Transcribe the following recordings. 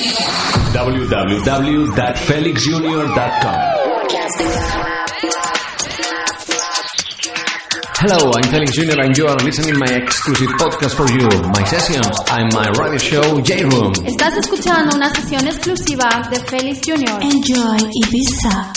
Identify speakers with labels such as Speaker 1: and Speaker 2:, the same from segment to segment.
Speaker 1: www.felixjunior.com. Hello, I'm Felix Jr. and you are listening my exclusive podcast for you, my sessions and my radio show J-Room.
Speaker 2: Estás escuchando una sesión exclusiva de Felix Jr.
Speaker 3: Enjoy Ibiza.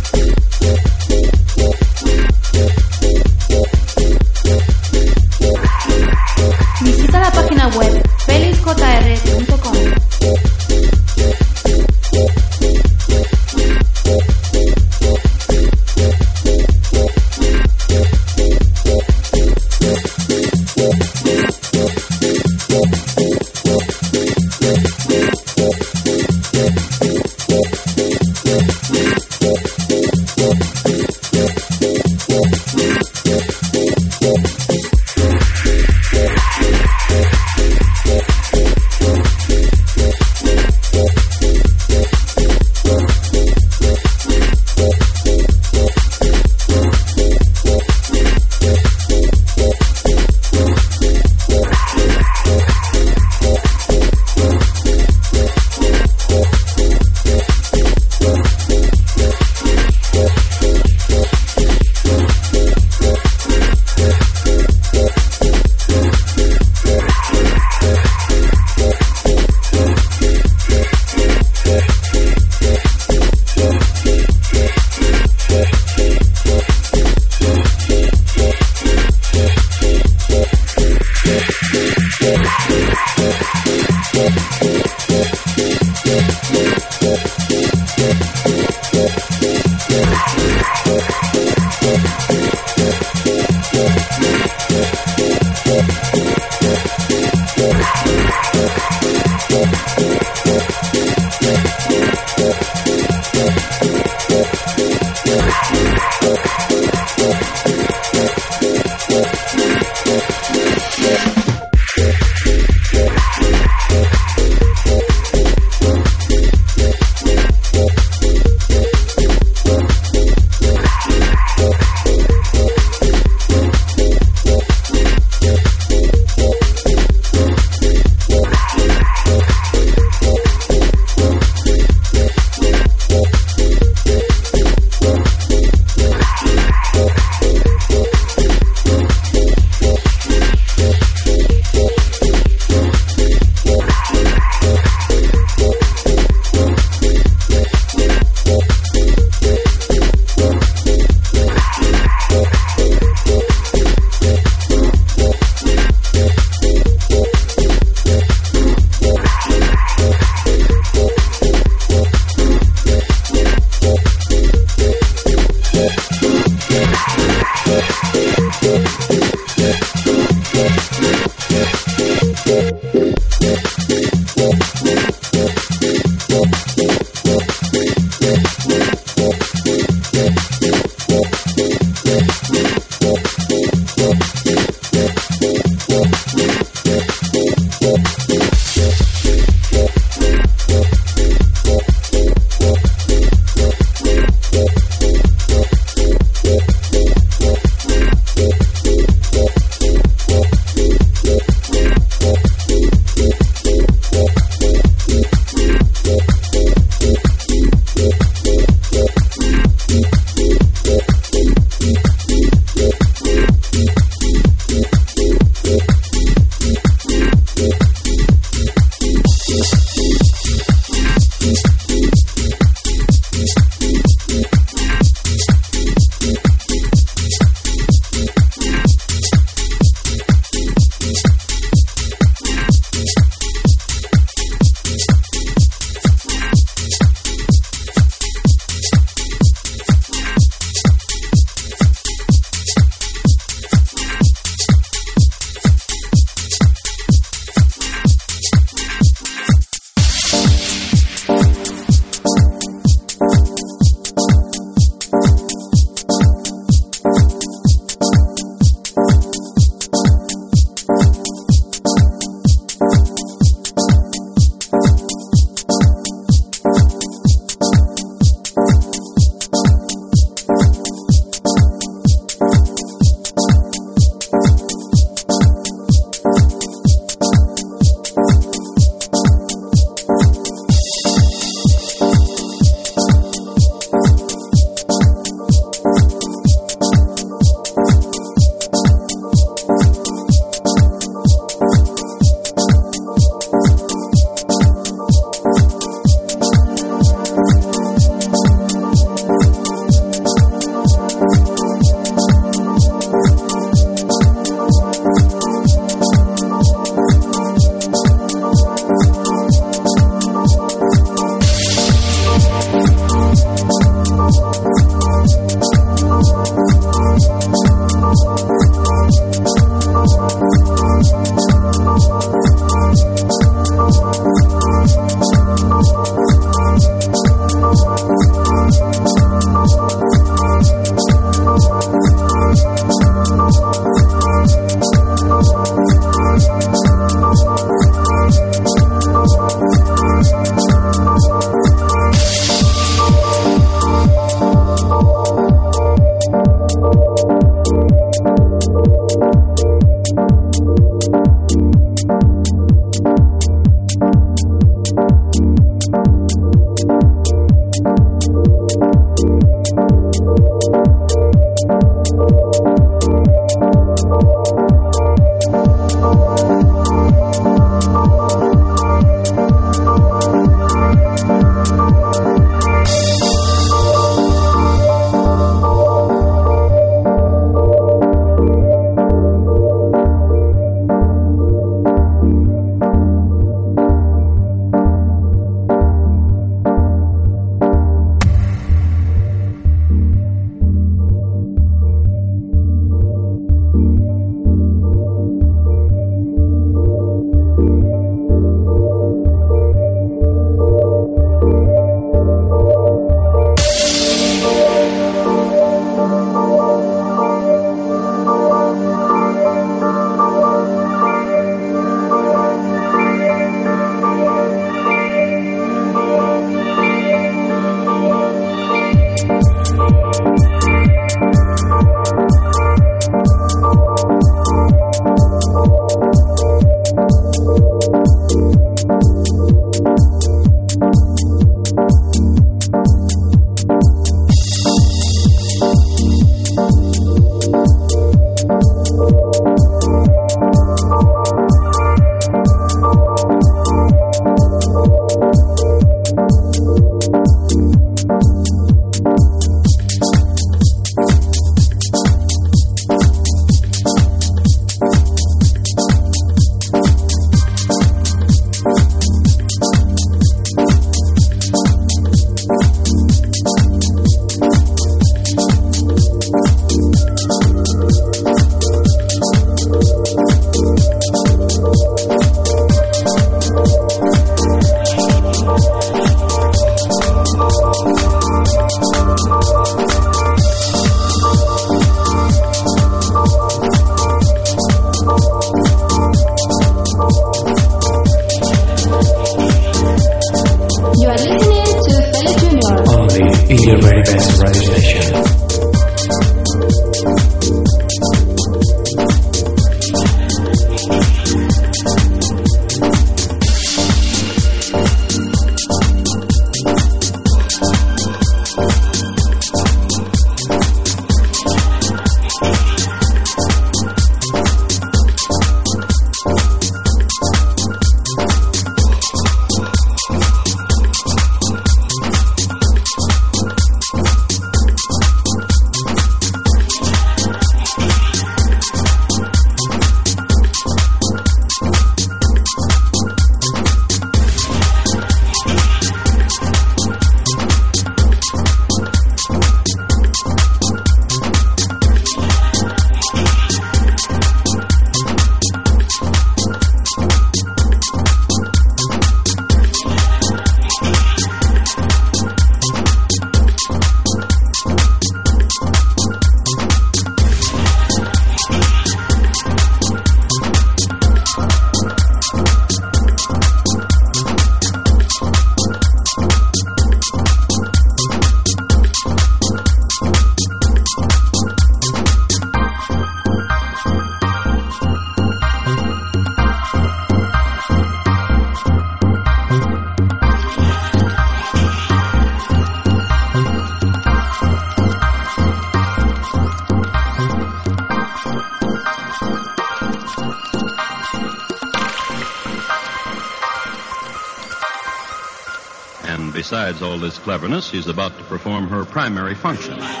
Speaker 4: Besides all this cleverness, she's about to perform her primary function.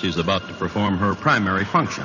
Speaker 4: She's about to perform her primary function.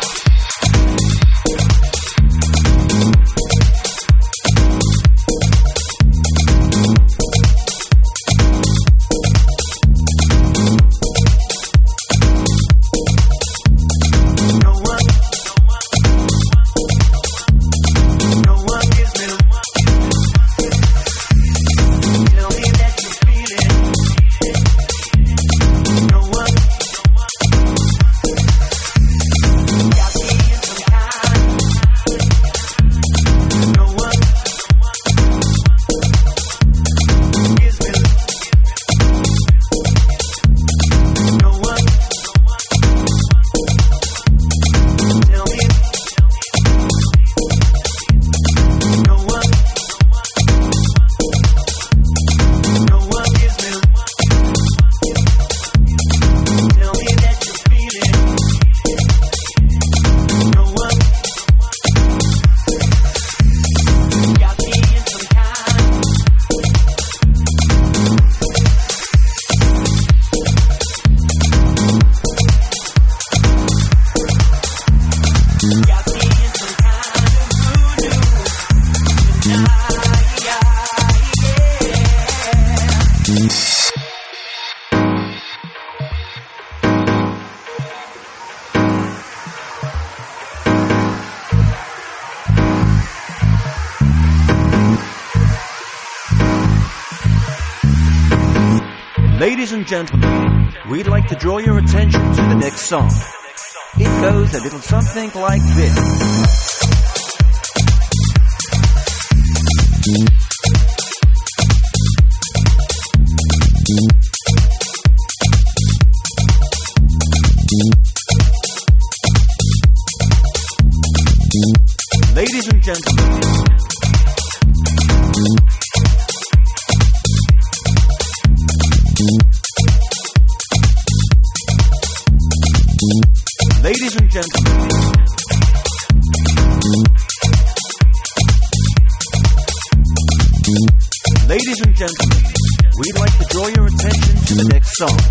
Speaker 5: Ladies and gentlemen, we'd like to draw your attention to the next song. It goes a little something like this. song.